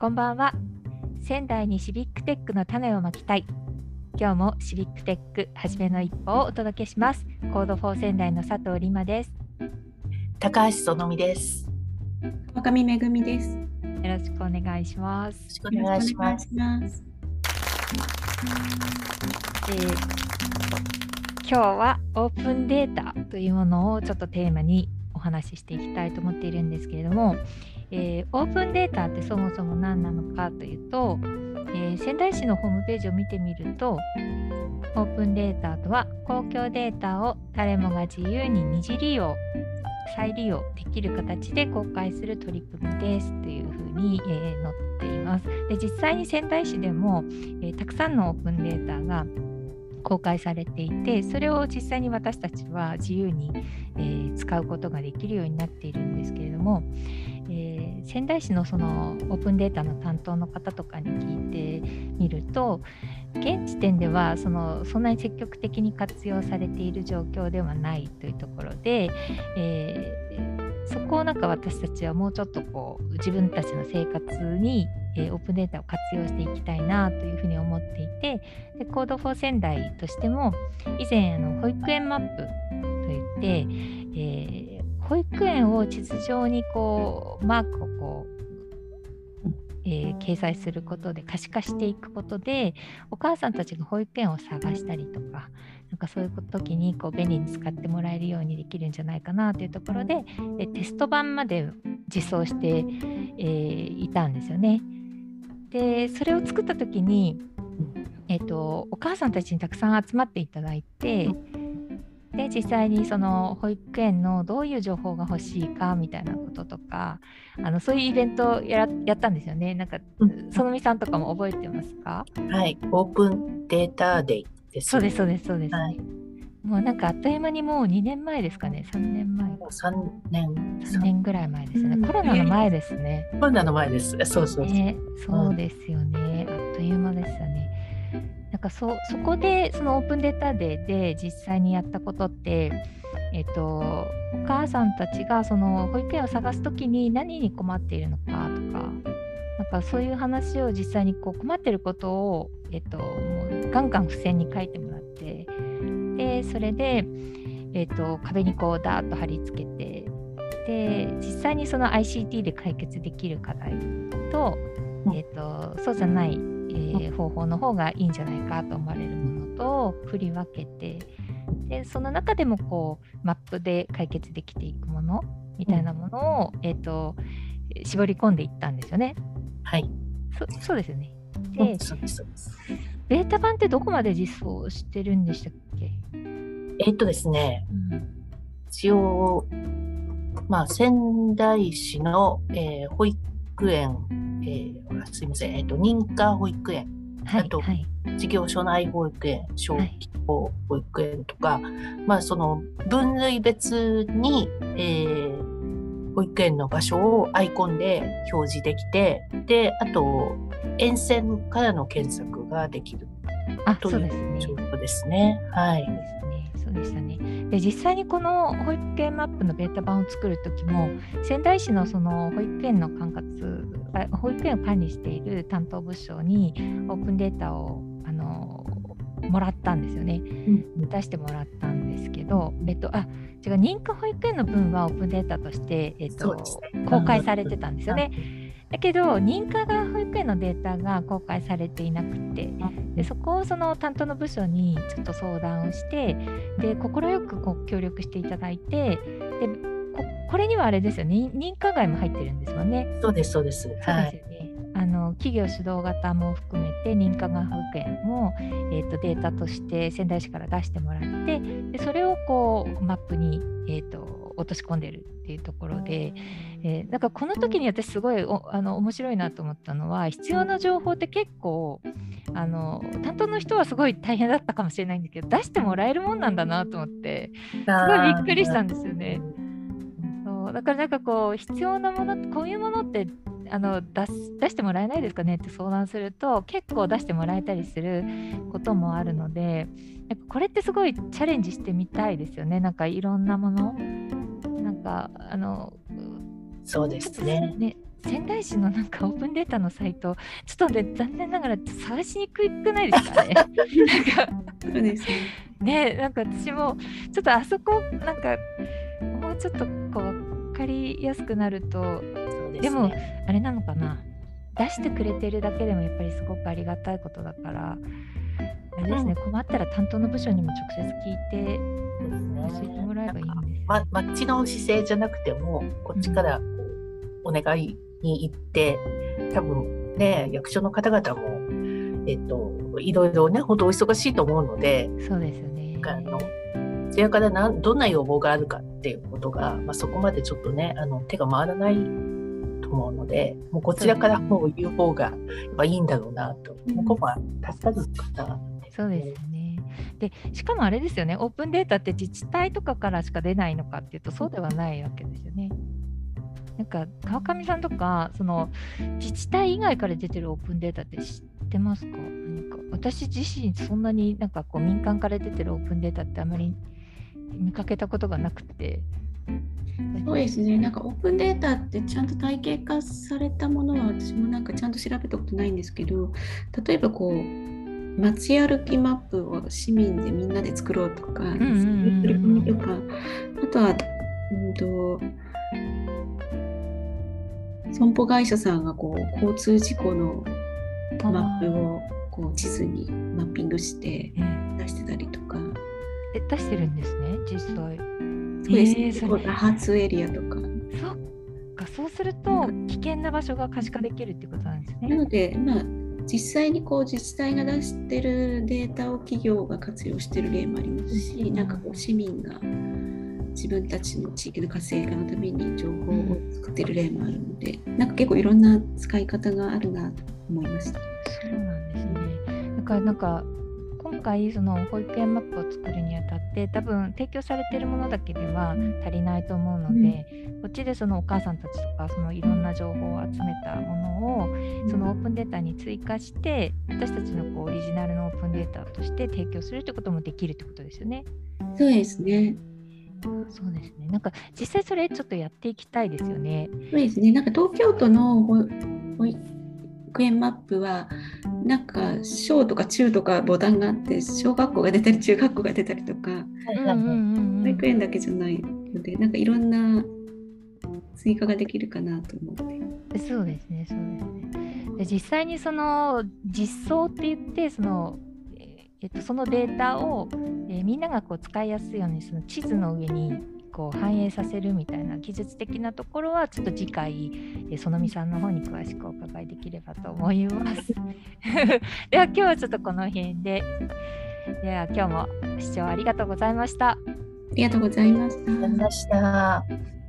こんばんは。仙台にシビックテックの種をまきたい。今日もシビックテックはじめの一歩をお届けします。コードフォー仙台の佐藤里真です。高橋そのみです。若見めぐみです。よよろしくお願いします。よろしくお願いしますます。えー今日はオープンデータというものをちょっとテーマにお話ししていきたいと思っているんですけれども、えーオープンデータってそもそも何なのかというと、えー仙台市のホームページを見てみるとオープンデータとは公共データを誰もが自由に二次利用再利用できる形で公開する取り組みですというふうに、えー載っています。で実際に仙台市でも、えたくさんのオープンデータが公開されていてそれを実際に私たちは自由に、えー使うことができるようになっているんですけれども、え仙台市のそのオープンデータの担当の方とかに聞いてみると現時点ではそのそんなに積極的に活用されている状況ではないというところで、えーそこをなんか私たちはもうちょっとこう自分たちの生活に、えーオープンデータを活用していきたいなというふうに思っていてでコードフォー仙台としても以前あの保育園マップといって、えー保育園を地図上にこうマークをこう、えー掲載することで可視化していくことでお母さんたちが保育園を探したりとかなんかそういう時にこう便利に使ってもらえるようにできるんじゃないかなというところでえテスト版まで実装して、えーいたんですよね。でそれを作った時に、えー、とお母さんたちにたくさん集まっていただいてで実際にその保育園のどういう情報が欲しいかみたいなこととかあのそういうイベントをやらやったんですよね。なんかうんそのみさんとかも覚えてますか？はい、オープンデータデイです。そうですそうですそうです、はいもうなんかあっという間にもう2年前ですかね3年前もう三年、3年ぐらい前ですね、うんコロナの前ですね。コロナの前です。そうそうそう。ね、そうですよね、あっという間ですよね。なんかそそこでそのオープンデータデーで実際にやったことって、えっと、お母さんたちがその保育園を探すときに何に困っているのかとか、なんかそういう話を実際にこう困っていることを、えっと、もうガンガン付箋に書いてもらって、でそれで、えっと、壁にこうダーッと貼り付けて、で実際にその ICT で解決できる課題と,、うん。えー、とそうじゃない、えー方法の方がいいんじゃないかと思われるものと振り分けてでその中でもこうマップで解決できていくものみたいなものを、えー、と絞り込んでいったんですよね。はい。そそうですよね。うんで、ベータ版ってどこまで実装してるんでしたっけ、えっとですね、うん一応、まあ、仙台市の、えー保育園、えーすいません、えっと、認可保育園、はいあとはい事業所内保育園、小はい規模保育園とか、まあ、その分類別に、えー保育園の場所をアイコンで表示できて、で、あと、沿線からの検索ができるあといそうですねう状況ですね。はい。そうでしたね。で実際にこの保育園マップのベータ版を作る時も仙台市のその保育園の管轄あ保育園を管理している担当部署にオープンデータをあのもらったんですよね。出してもらったんですけど、えっとあ違う認可保育園の分はオープンデータとしてえっと公開されてたんですよね。だけど認可が保育園のデータが公開されていなくてでそこをその担当の部署にちょっと相談をしてで快く協力していただいてでここれにはあれですよね認可外も入ってるんですよね。そうです、そうです。そうはい。ですよねあの企業主導型も含めて認可外保育園も、えー、とデータとして仙台市から出してもらってでそれをこうマップに、えー、と落とし込んでるっていうところで、えー、だからこの時に私すごいおあの面白いなと思ったのは必要な情報って結構あの担当の人はすごい大変だったかもしれないんだけど出してもらえるもんなんだなと思ってすすごいびっくりしたんですよね。そうだからなんかこう必要なものこういうものってあの出す出してもらえないですかねって相談すると結構出してもらえたりすることもあるのでなんかこれってすごいチャレンジしてみたいですよねなんかいろんなものなんかあのそうですね。ね仙台市のなんかオープンデータのサイト、ちょっとね、残念ながら探しにくくないですかね？なんかね。ね、なんか私もちょっとあそこ、なんかもうちょっとこう分かりやすくなると、でもあれなのかな、出してくれてるだけでもやっぱりすごくありがたいことだから、あれですね、困ったら担当の部署にも直接聞いて教えてもらえばいいんです。ま、町の姿勢じゃなくても、こっちからお願いに行って、多分ね、役所の方々も、えっと、いろいろね、本当お忙しいと思うので、そうですよね。あの、それからなんどんな要望があるかっていうことが、まあ、そこまでちょっとね、あの、手が回らないと思うので、もうこちらからもう言う方がやっぱいいんだろうなと、うこうは助かるかなって。そうですよね。でしかもあれですよね、オープンデータって自治体とかからしか出ないのかっていうと、そうではないわけですよね。なんか川上さんとかその自治体以外から出てるオープンデータって知ってますか？何か私自身そんなになんかこう民間から出てるオープンデータってあまり見かけたことがなくて。そうですね。なんかオープンデータってちゃんと体系化されたものは私もなんかちゃんと調べたことないんですけど、例えばこう街歩きマップを市民でみんなで作ろうとか、そうんうんうんいう取り組みとか、あとはうんと損保会社さんがこう交通事故のマップをこう地図にマッピングしてええ出してたりとか、え出してるんですね、実際。そうですえーね。こう多発エリアとか。そっか、そうすると危険な場所が可視化できるってことなんですね。なので、まあ、実際にこう自治体が出してるデータを企業が活用してる例もありますし、なんかこう市民が自分たちの地域の活性化のために情報を作ってる例もあるので、なんか結構いろんな使い方があるなと思いました。そうなんですね。だからなんか今回その保育園マップを作るにあたって多分提供されているものだけでは足りないと思うので、こっちでそのお母さんたちとかそのいろんな情報を集めたものをそのオープンデータに追加して私たちのこうオリジナルのオープンデータとして提供するってこともできるってことですよね。そうですね。そうですね。なんか実際それちょっとやっていきたいですよね。そうですね。なんか東京都の保保育園マップは、なんか小とか中とかボタンがあって、小学校が出たり中学校が出たりとか、保育園だけじゃないので、なんかいろんな追加ができるかなと思って。そうですね、そうですね。で実際にその実装って言ってその、えーえっと、そのデータを、えーみんながこう使いやすいようにその地図の上にこう反映させるみたいな技術的なところはちょっと次回、えー、園美さんの方に詳しくお伺いできればと思います。では今日はちょっとこの辺で。では今日も視聴ありがとうございました。ありがとうございました。ありました。